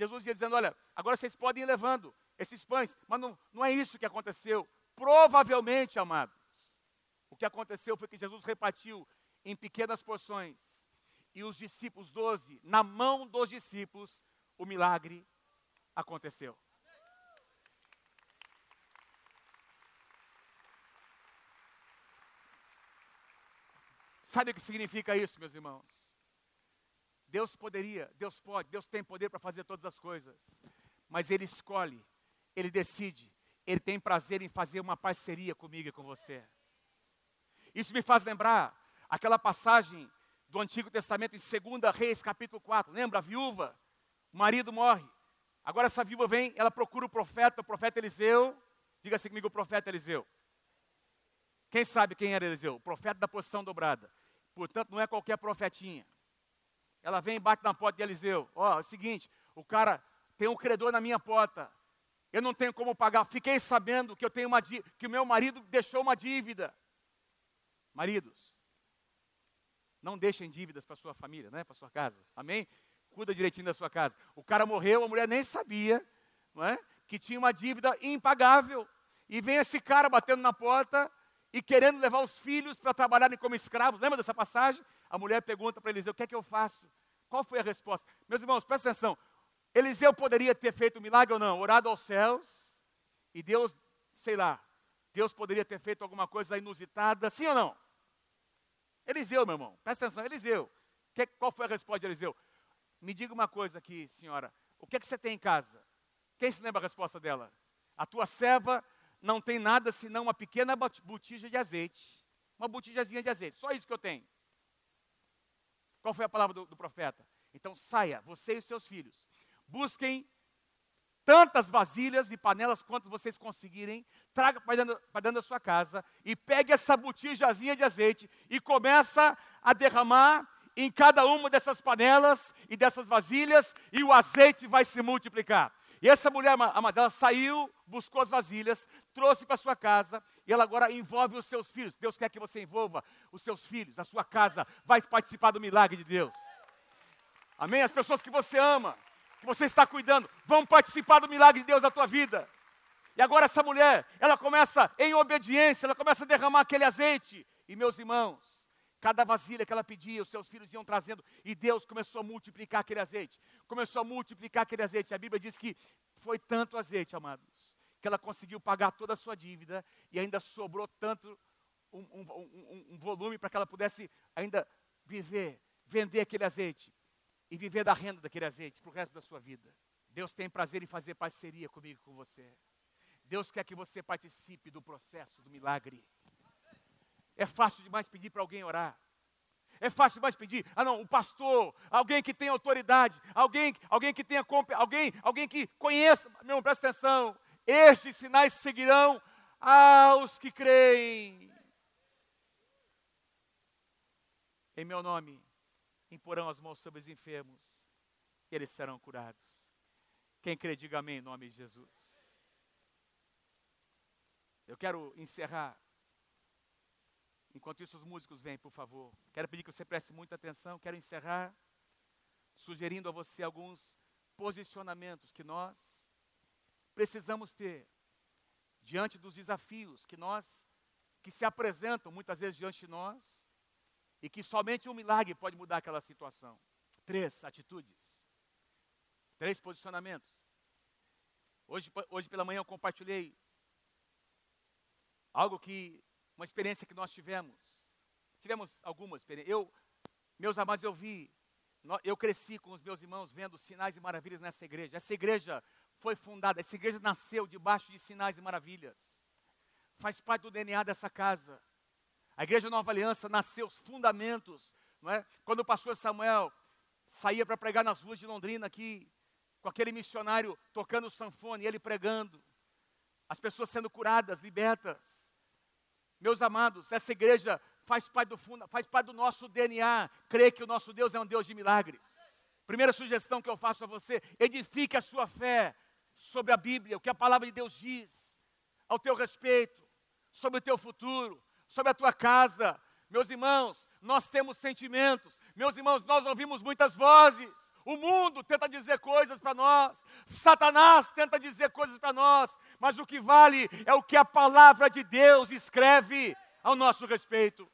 Jesus ia dizendo: Olha, agora vocês podem ir levando esses pães, mas não, não é isso que aconteceu. Provavelmente, amados, o que aconteceu foi que Jesus repartiu em pequenas porções, e os discípulos, doze, na mão dos discípulos, o milagre aconteceu. Sabe o que significa isso, meus irmãos? Deus poderia, Deus pode, Deus tem poder para fazer todas as coisas, mas Ele escolhe, Ele decide, Ele tem prazer em fazer uma parceria comigo e com você. Isso me faz lembrar aquela passagem do Antigo Testamento em 2 Reis, capítulo 4. Lembra a viúva? O marido morre. Agora essa viúva vem, ela procura o profeta, o profeta Eliseu. Diga-se comigo, o profeta Eliseu. Quem sabe quem era Eliseu? O profeta da posição dobrada. Portanto, não é qualquer profetinha. Ela vem e bate na porta de Eliseu. Ó, oh, é o seguinte, o cara tem um credor na minha porta. Eu não tenho como pagar. Fiquei sabendo que eu tenho uma que o meu marido deixou uma dívida. Maridos, não deixem dívidas para sua família, né? Para sua casa. Amém? Cuida direitinho da sua casa. O cara morreu, a mulher nem sabia, não é? Que tinha uma dívida impagável. E vem esse cara batendo na porta e querendo levar os filhos para trabalharem como escravos. Lembra dessa passagem? A mulher pergunta para Eliseu: O que é que eu faço? Qual foi a resposta? Meus irmãos, presta atenção. Eliseu poderia ter feito um milagre ou não? Orado aos céus e Deus, sei lá, Deus poderia ter feito alguma coisa inusitada, sim ou não? Eliseu, meu irmão, presta atenção, Eliseu. Que, qual foi a resposta de Eliseu? Me diga uma coisa aqui, senhora. O que é que você tem em casa? Quem se lembra a resposta dela? A tua serva não tem nada senão uma pequena botija de azeite. Uma botijazinha de azeite, só isso que eu tenho. Qual foi a palavra do, do profeta? Então saia, você e seus filhos. Busquem tantas vasilhas e panelas quanto vocês conseguirem, traga para dentro, dentro da sua casa e pegue essa botijazinha de azeite e começa a derramar em cada uma dessas panelas e dessas vasilhas e o azeite vai se multiplicar. E essa mulher, amada, ela saiu, buscou as vasilhas, trouxe para sua casa e ela agora envolve os seus filhos. Deus quer que você envolva os seus filhos, a sua casa, vai participar do milagre de Deus. Amém? As pessoas que você ama, que você está cuidando, vão participar do milagre de Deus na tua vida. E agora essa mulher, ela começa em obediência, ela começa a derramar aquele azeite. E meus irmãos, cada vasilha que ela pedia, os seus filhos iam trazendo, e Deus começou a multiplicar aquele azeite. Começou a multiplicar aquele azeite. A Bíblia diz que foi tanto azeite, amados, que ela conseguiu pagar toda a sua dívida e ainda sobrou tanto um, um, um, um volume para que ela pudesse ainda viver, vender aquele azeite e viver da renda daquele azeite para o resto da sua vida. Deus tem prazer em fazer parceria comigo, com você. Deus quer que você participe do processo do milagre. É fácil demais pedir para alguém orar. É fácil demais pedir, ah não, um pastor, alguém que tem autoridade, alguém, alguém que tenha alguém, alguém que conheça, meu irmão, presta atenção. Estes sinais seguirão aos que creem. Em meu nome, imporão as mãos sobre os enfermos, e eles serão curados. Quem crê, diga amém em nome de Jesus. Eu quero encerrar. Enquanto isso, os músicos vêm, por favor. Quero pedir que você preste muita atenção. Quero encerrar sugerindo a você alguns posicionamentos que nós precisamos ter diante dos desafios que nós que se apresentam muitas vezes diante de nós e que somente um milagre pode mudar aquela situação. Três atitudes. Três posicionamentos. Hoje, hoje pela manhã eu compartilhei Algo que, uma experiência que nós tivemos. Tivemos algumas experiências. Eu, meus amados, eu vi, eu cresci com os meus irmãos vendo sinais e maravilhas nessa igreja. Essa igreja foi fundada, essa igreja nasceu debaixo de sinais e maravilhas. Faz parte do DNA dessa casa. A igreja Nova Aliança nasceu os fundamentos, não é? Quando o pastor Samuel saía para pregar nas ruas de Londrina aqui, com aquele missionário tocando sanfone, e ele pregando, as pessoas sendo curadas, libertas. Meus amados, essa igreja faz parte do, faz parte do nosso DNA, crê que o nosso Deus é um Deus de milagres. Primeira sugestão que eu faço a você: edifique a sua fé sobre a Bíblia, o que a palavra de Deus diz ao teu respeito, sobre o teu futuro, sobre a tua casa. Meus irmãos, nós temos sentimentos, meus irmãos, nós ouvimos muitas vozes. O mundo tenta dizer coisas para nós, Satanás tenta dizer coisas para nós, mas o que vale é o que a palavra de Deus escreve ao nosso respeito.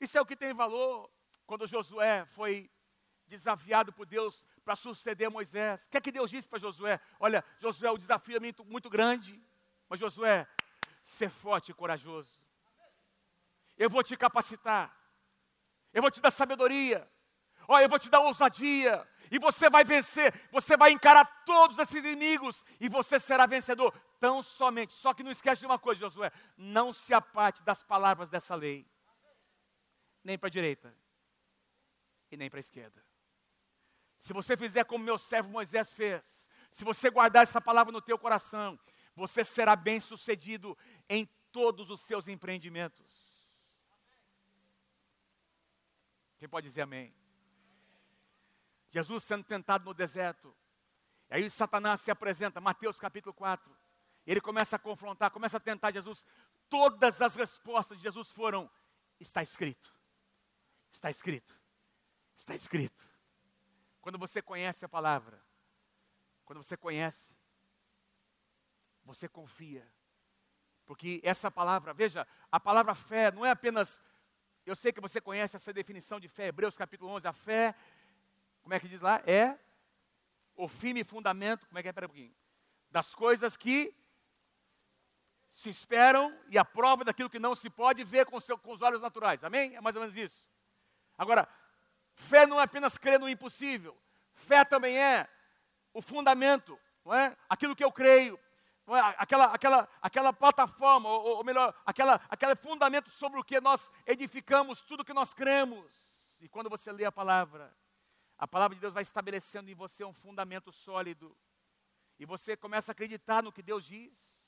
Isso é o que tem valor. Quando Josué foi desafiado por Deus para suceder Moisés, o que é que Deus disse para Josué? Olha, Josué, o desafio é muito, muito grande, mas Josué, ser forte e corajoso. Eu vou te capacitar, eu vou te dar sabedoria, Olha, eu vou te dar ousadia, e você vai vencer, você vai encarar todos esses inimigos, e você será vencedor. Tão somente, só que não esquece de uma coisa, Josué: não se aparte das palavras dessa lei, nem para a direita, e nem para a esquerda. Se você fizer como meu servo Moisés fez, se você guardar essa palavra no teu coração, você será bem sucedido em todos os seus empreendimentos. Quem pode dizer amém? Jesus sendo tentado no deserto. E aí Satanás se apresenta, Mateus capítulo 4. Ele começa a confrontar, começa a tentar Jesus. Todas as respostas de Jesus foram: está escrito, está escrito, está escrito. Quando você conhece a palavra, quando você conhece, você confia. Porque essa palavra, veja, a palavra fé não é apenas. Eu sei que você conhece essa definição de fé, Hebreus capítulo 11. A fé como é que diz lá? É o firme fundamento, como é que é? Pera um pouquinho. Das coisas que se esperam e a prova daquilo que não se pode ver com, seu, com os olhos naturais. Amém? É mais ou menos isso. Agora, fé não é apenas crer no impossível. Fé também é o fundamento, não é? Aquilo que eu creio, não é? aquela, aquela, aquela plataforma, ou, ou melhor, aquela, aquele fundamento sobre o que nós edificamos, tudo que nós cremos. E quando você lê a palavra, a palavra de Deus vai estabelecendo em você um fundamento sólido. E você começa a acreditar no que Deus diz.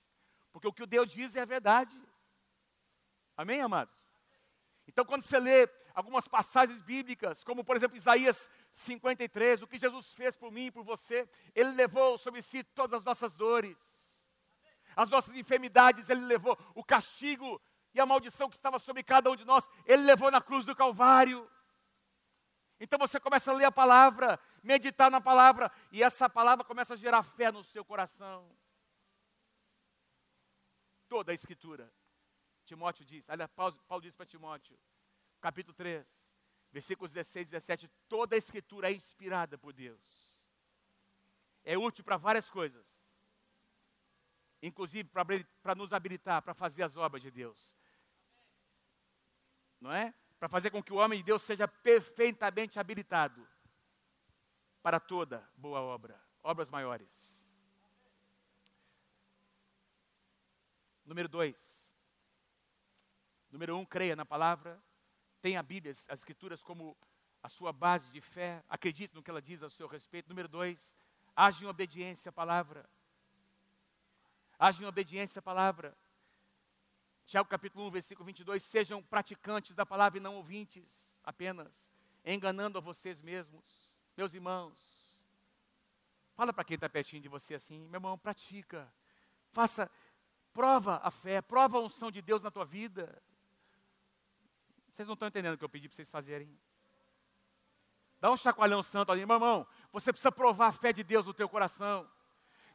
Porque o que Deus diz é a verdade. Amém, amados? Então, quando você lê algumas passagens bíblicas, como por exemplo Isaías 53, o que Jesus fez por mim e por você, Ele levou sobre si todas as nossas dores, as nossas enfermidades, Ele levou o castigo e a maldição que estava sobre cada um de nós, Ele levou na cruz do Calvário. Então você começa a ler a palavra, meditar na palavra, e essa palavra começa a gerar fé no seu coração. Toda a Escritura. Timóteo diz, olha, Paulo, Paulo diz para Timóteo, capítulo 3, versículos 16 e 17: toda a Escritura é inspirada por Deus. É útil para várias coisas, inclusive para nos habilitar para fazer as obras de Deus. Não é? Para fazer com que o homem de Deus seja perfeitamente habilitado para toda boa obra, obras maiores. Número dois. Número um, creia na palavra. Tenha a Bíblia, as Escrituras como a sua base de fé. Acredite no que ela diz a seu respeito. Número dois, age em obediência à palavra. Age em obediência à palavra. Tiago capítulo 1, versículo 22, sejam praticantes da palavra e não ouvintes apenas, enganando a vocês mesmos. Meus irmãos, fala para quem está pertinho de você assim, meu irmão, pratica, faça, prova a fé, prova a unção de Deus na tua vida. Vocês não estão entendendo o que eu pedi para vocês fazerem. Dá um chacoalhão santo ali, meu irmão, você precisa provar a fé de Deus no teu coração.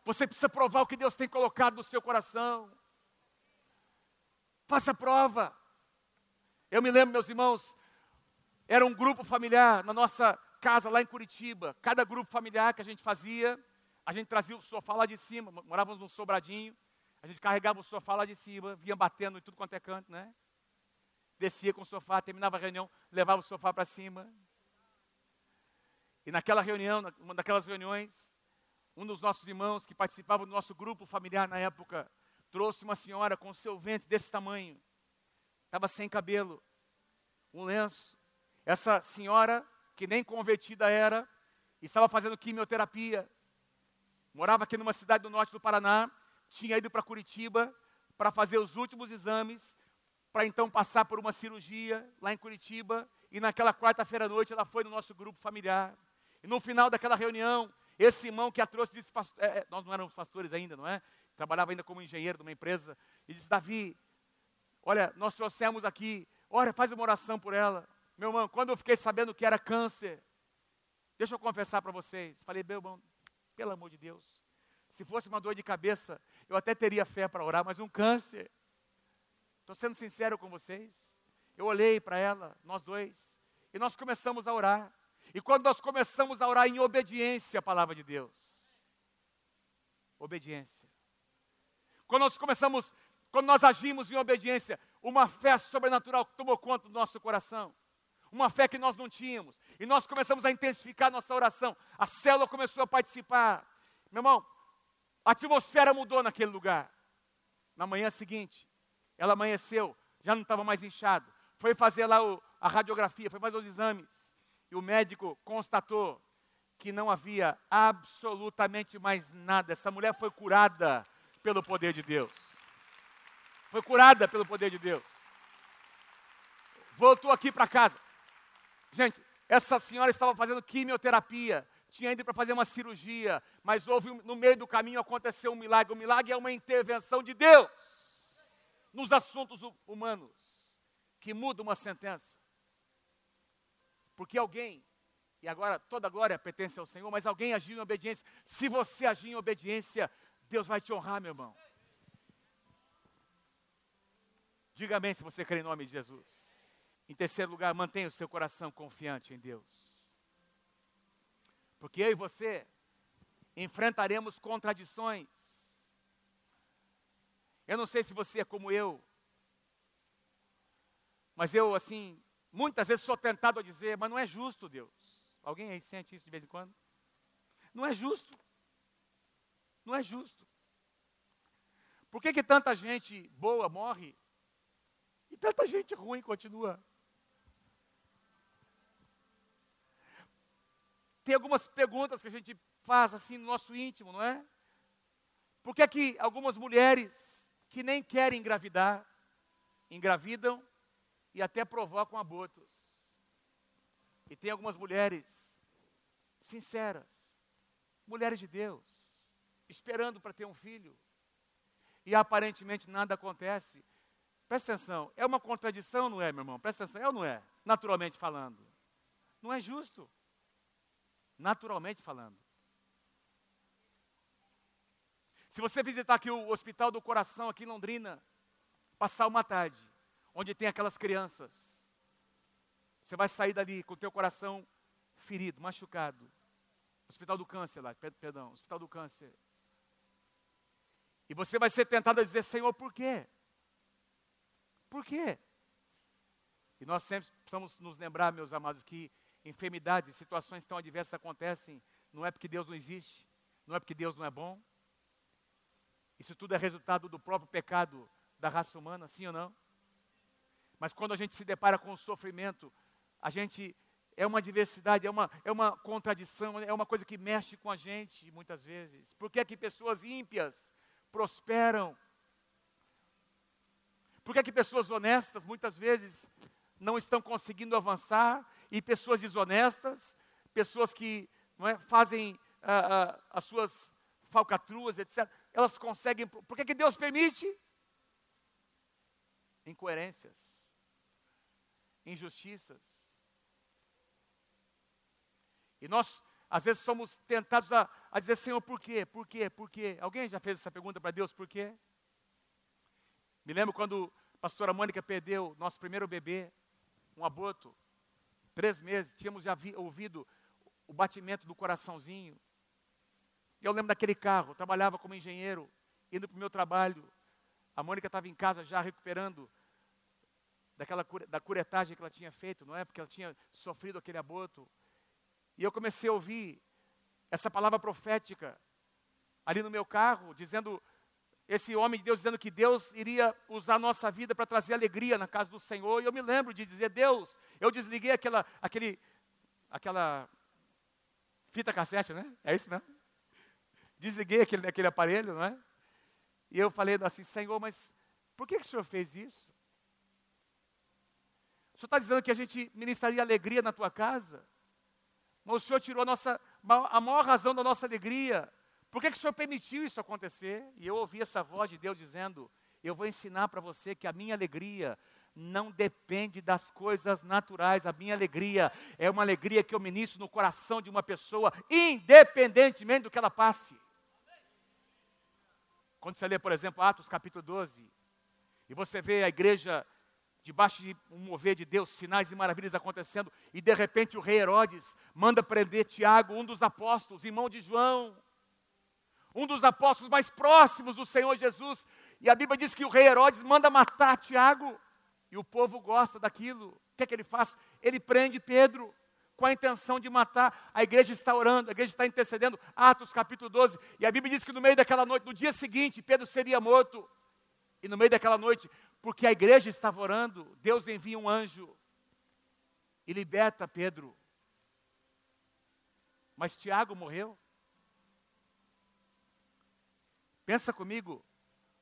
Você precisa provar o que Deus tem colocado no seu coração. Faça prova. Eu me lembro, meus irmãos, era um grupo familiar na nossa casa lá em Curitiba. Cada grupo familiar que a gente fazia, a gente trazia o sofá lá de cima, morávamos num sobradinho, a gente carregava o sofá lá de cima, vinha batendo em tudo quanto é canto, né? Descia com o sofá, terminava a reunião, levava o sofá para cima. E naquela reunião, uma daquelas reuniões, um dos nossos irmãos que participava do nosso grupo familiar na época, trouxe uma senhora com seu ventre desse tamanho, estava sem cabelo, um lenço. Essa senhora, que nem convertida era, estava fazendo quimioterapia, morava aqui numa cidade do norte do Paraná, tinha ido para Curitiba para fazer os últimos exames, para então passar por uma cirurgia lá em Curitiba, e naquela quarta-feira à noite ela foi no nosso grupo familiar. E no final daquela reunião, esse irmão que a trouxe disse, é, é, nós não éramos pastores ainda, não é? Trabalhava ainda como engenheiro de uma empresa, e disse: Davi, olha, nós trouxemos aqui, olha, faz uma oração por ela. Meu irmão, quando eu fiquei sabendo que era câncer, deixa eu confessar para vocês, falei, meu irmão, pelo amor de Deus, se fosse uma dor de cabeça, eu até teria fé para orar, mas um câncer. Estou sendo sincero com vocês. Eu olhei para ela, nós dois, e nós começamos a orar. E quando nós começamos a orar em obediência à palavra de Deus, obediência. Quando nós começamos, quando nós agimos em obediência, uma fé sobrenatural tomou conta do nosso coração. Uma fé que nós não tínhamos. E nós começamos a intensificar nossa oração. A célula começou a participar. Meu irmão, a atmosfera mudou naquele lugar. Na manhã seguinte, ela amanheceu, já não estava mais inchado. Foi fazer lá o, a radiografia, foi fazer os exames. E o médico constatou que não havia absolutamente mais nada. Essa mulher foi curada pelo poder de Deus. Foi curada pelo poder de Deus. Voltou aqui para casa. Gente, essa senhora estava fazendo quimioterapia, tinha ido para fazer uma cirurgia, mas houve no meio do caminho aconteceu um milagre. O milagre é uma intervenção de Deus nos assuntos humanos que muda uma sentença. Porque alguém, e agora toda glória pertence ao Senhor, mas alguém agiu em obediência. Se você agir em obediência, Deus vai te honrar, meu irmão. Diga amém se você crê em nome de Jesus. Em terceiro lugar, mantenha o seu coração confiante em Deus. Porque eu e você enfrentaremos contradições. Eu não sei se você é como eu, mas eu, assim, muitas vezes sou tentado a dizer, mas não é justo, Deus. Alguém aí sente isso de vez em quando? Não é justo. Não é justo. Por que, que tanta gente boa morre e tanta gente ruim continua? Tem algumas perguntas que a gente faz assim no nosso íntimo, não é? Por que, que algumas mulheres que nem querem engravidar, engravidam e até provocam abortos? E tem algumas mulheres sinceras, mulheres de Deus, esperando para ter um filho, e aparentemente nada acontece. Presta atenção, é uma contradição, não é, meu irmão? Presta atenção, é ou não é? Naturalmente falando. Não é justo. Naturalmente falando. Se você visitar aqui o Hospital do Coração, aqui em Londrina, passar uma tarde, onde tem aquelas crianças, você vai sair dali com o teu coração ferido, machucado. Hospital do Câncer lá, perdão, Hospital do Câncer. E você vai ser tentado a dizer, Senhor, por quê? Por quê? E nós sempre precisamos nos lembrar, meus amados, que enfermidades, situações tão adversas acontecem, não é porque Deus não existe, não é porque Deus não é bom. Isso tudo é resultado do próprio pecado da raça humana, sim ou não? Mas quando a gente se depara com o sofrimento, a gente é uma diversidade, é uma, é uma contradição, é uma coisa que mexe com a gente muitas vezes. Por que é que pessoas ímpias prosperam? Por que é que pessoas honestas muitas vezes não estão conseguindo avançar e pessoas desonestas, pessoas que é, fazem ah, ah, as suas falcatruas, etc., elas conseguem. Por que, que Deus permite? Incoerências, injustiças. E nós, às vezes, somos tentados a, a dizer, Senhor, por quê? Por quê? Por quê? Alguém já fez essa pergunta para Deus, por quê? Me lembro quando a pastora Mônica perdeu nosso primeiro bebê, um aborto, três meses, tínhamos já vi, ouvido o batimento do coraçãozinho. E eu lembro daquele carro, trabalhava como engenheiro, indo para o meu trabalho. A Mônica estava em casa já recuperando daquela da curetagem que ela tinha feito, não é? Porque ela tinha sofrido aquele aborto. E eu comecei a ouvir essa palavra profética ali no meu carro, dizendo esse homem de Deus dizendo que Deus iria usar a nossa vida para trazer alegria na casa do Senhor. E eu me lembro de dizer, Deus, eu desliguei aquela, aquele, aquela fita cassete, né? É isso, né? Desliguei aquele, aquele aparelho, não é? E eu falei assim, Senhor, mas por que, que o Senhor fez isso? O Senhor está dizendo que a gente ministraria alegria na tua casa? Mas o Senhor tirou a, nossa, a maior razão da nossa alegria por que, que o Senhor permitiu isso acontecer? E eu ouvi essa voz de Deus dizendo: Eu vou ensinar para você que a minha alegria não depende das coisas naturais. A minha alegria é uma alegria que eu ministro no coração de uma pessoa, independentemente do que ela passe. Quando você lê, por exemplo, Atos capítulo 12, e você vê a igreja debaixo de um mover de Deus, sinais e maravilhas acontecendo, e de repente o rei Herodes manda prender Tiago, um dos apóstolos, irmão de João um dos apóstolos mais próximos do Senhor Jesus. E a Bíblia diz que o rei Herodes manda matar Tiago. E o povo gosta daquilo. O que é que ele faz? Ele prende Pedro com a intenção de matar. A igreja está orando, a igreja está intercedendo. Atos capítulo 12. E a Bíblia diz que no meio daquela noite, no dia seguinte, Pedro seria morto. E no meio daquela noite, porque a igreja estava orando, Deus envia um anjo e liberta Pedro. Mas Tiago morreu. Pensa comigo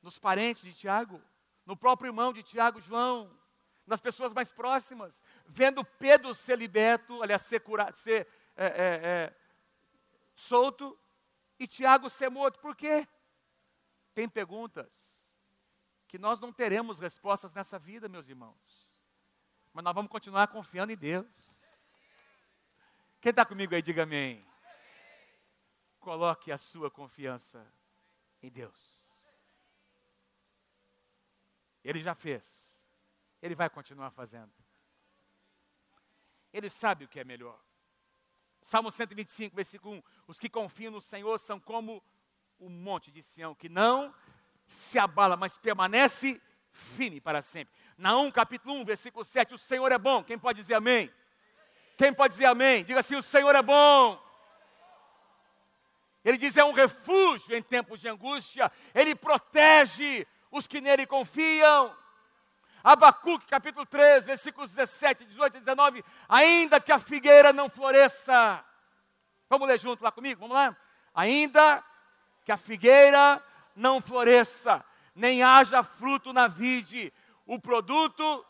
nos parentes de Tiago, no próprio irmão de Tiago, João, nas pessoas mais próximas, vendo Pedro ser liberto, aliás, ser curado, ser é, é, é, solto, e Tiago ser morto. Por quê? Tem perguntas que nós não teremos respostas nessa vida, meus irmãos. Mas nós vamos continuar confiando em Deus. Quem está comigo aí, diga amém. Coloque a sua confiança em Deus. Ele já fez. Ele vai continuar fazendo. Ele sabe o que é melhor. Salmo 125, versículo 1. Os que confiam no Senhor são como o monte de Sião, que não se abala, mas permanece firme para sempre. Naum, capítulo 1, versículo 7. O Senhor é bom. Quem pode dizer amém? Quem pode dizer amém? Diga assim: o Senhor é bom ele diz: é um refúgio em tempos de angústia, ele protege os que nele confiam. Abacuque, capítulo 3, versículos 17, 18 e 19. Ainda que a figueira não floresça. Vamos ler junto lá comigo? Vamos lá? Ainda que a figueira não floresça, nem haja fruto na vide, o produto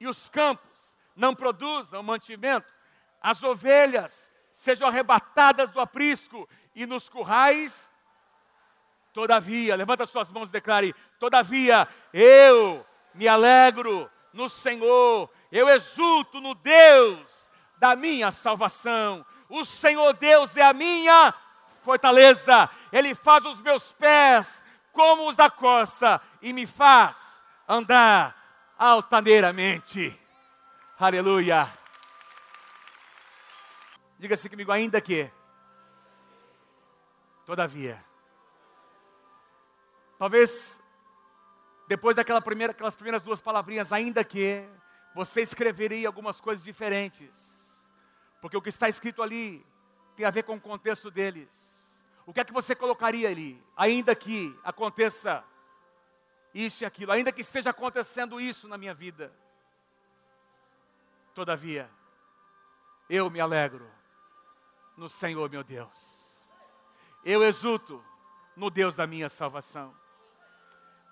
e os campos não produzam mantimento, as ovelhas sejam arrebatadas do aprisco e nos currais. Todavia, levanta suas mãos e declare: Todavia, eu me alegro no Senhor, eu exulto no Deus da minha salvação. O Senhor Deus é a minha fortaleza, Ele faz os meus pés como os da coça e me faz andar altaneiramente. Aleluia. Diga assim comigo, ainda que. Todavia. Talvez depois daquela primeira, primeiras duas palavrinhas, ainda que, você escreveria algumas coisas diferentes. Porque o que está escrito ali tem a ver com o contexto deles. O que é que você colocaria ali? Ainda que aconteça isso e aquilo, ainda que esteja acontecendo isso na minha vida. Todavia, eu me alegro no Senhor meu Deus. Eu exulto no Deus da minha salvação.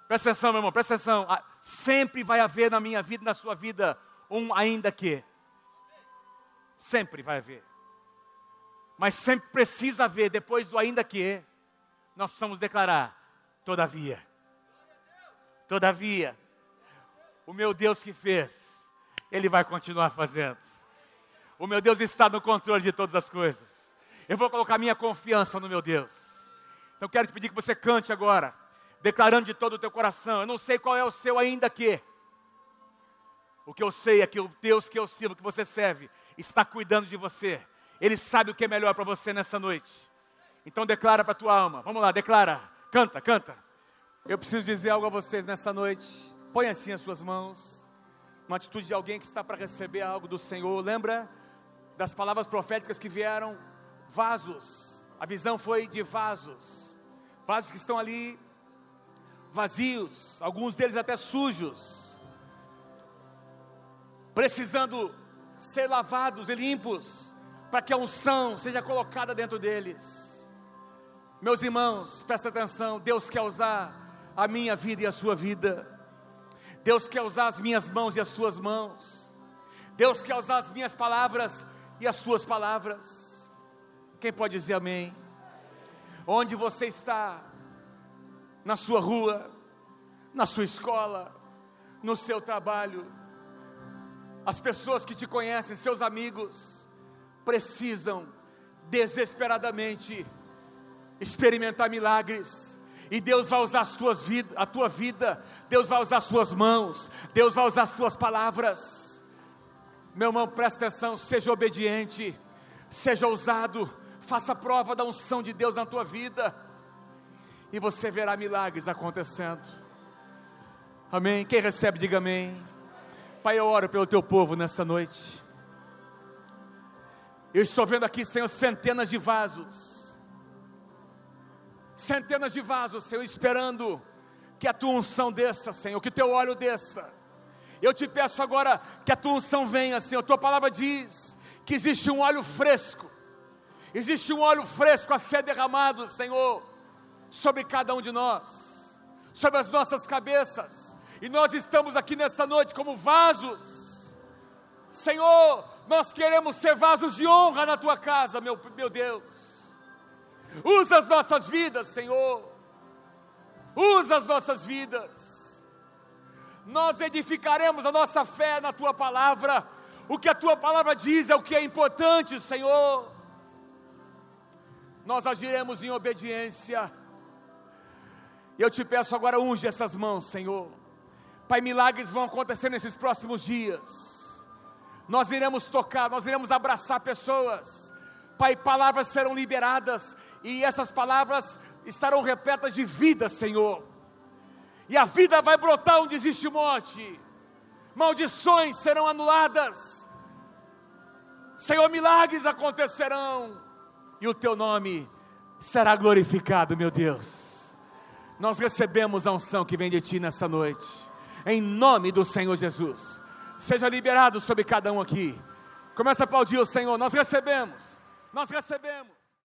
Presta atenção, meu irmão, presta atenção. Ah, sempre vai haver na minha vida, na sua vida, um ainda que. Sempre vai haver. Mas sempre precisa haver, depois do ainda que, nós precisamos declarar: todavia. Todavia, o meu Deus que fez, Ele vai continuar fazendo. O meu Deus está no controle de todas as coisas. Eu vou colocar minha confiança no meu Deus. Então quero te pedir que você cante agora declarando de todo o teu coração. Eu não sei qual é o seu ainda que. O que eu sei é que o Deus que eu sirvo, que você serve, está cuidando de você. Ele sabe o que é melhor para você nessa noite. Então declara para a tua alma. Vamos lá, declara. Canta, canta. Eu preciso dizer algo a vocês nessa noite. Põe assim as suas mãos. Uma atitude de alguém que está para receber algo do Senhor. Lembra das palavras proféticas que vieram? Vasos. A visão foi de vasos. Vasos que estão ali vazios, alguns deles até sujos, precisando ser lavados e limpos, para que a unção seja colocada dentro deles. Meus irmãos, presta atenção, Deus quer usar a minha vida e a sua vida. Deus quer usar as minhas mãos e as suas mãos. Deus quer usar as minhas palavras e as tuas palavras. Quem pode dizer amém? Onde você está? na sua rua, na sua escola, no seu trabalho. As pessoas que te conhecem, seus amigos, precisam desesperadamente experimentar milagres. E Deus vai usar as tuas vida, a tua vida, Deus vai usar as suas mãos, Deus vai usar as tuas palavras. Meu irmão, presta atenção, seja obediente, seja ousado, faça prova da unção de Deus na tua vida e você verá milagres acontecendo. Amém? Quem recebe, diga amém. Pai, eu oro pelo teu povo nessa noite. Eu estou vendo aqui, Senhor, centenas de vasos. Centenas de vasos, Senhor, esperando que a tua unção desça, Senhor, que o teu óleo desça. Eu te peço agora que a tua unção venha, Senhor. A tua palavra diz que existe um óleo fresco. Existe um óleo fresco a ser derramado, Senhor sobre cada um de nós, sobre as nossas cabeças, e nós estamos aqui nessa noite como vasos. Senhor, nós queremos ser vasos de honra na tua casa, meu, meu Deus. Usa as nossas vidas, Senhor. Usa as nossas vidas. Nós edificaremos a nossa fé na tua palavra. O que a tua palavra diz é o que é importante, Senhor. Nós agiremos em obediência eu te peço agora, unge essas mãos, Senhor. Pai, milagres vão acontecer nesses próximos dias. Nós iremos tocar, nós iremos abraçar pessoas. Pai, palavras serão liberadas e essas palavras estarão repletas de vida, Senhor. E a vida vai brotar onde existe morte. Maldições serão anuladas. Senhor, milagres acontecerão e o teu nome será glorificado, meu Deus nós recebemos a unção que vem de Ti nessa noite, em nome do Senhor Jesus. Seja liberado sobre cada um aqui. Começa a aplaudir o Senhor. Nós recebemos, nós recebemos.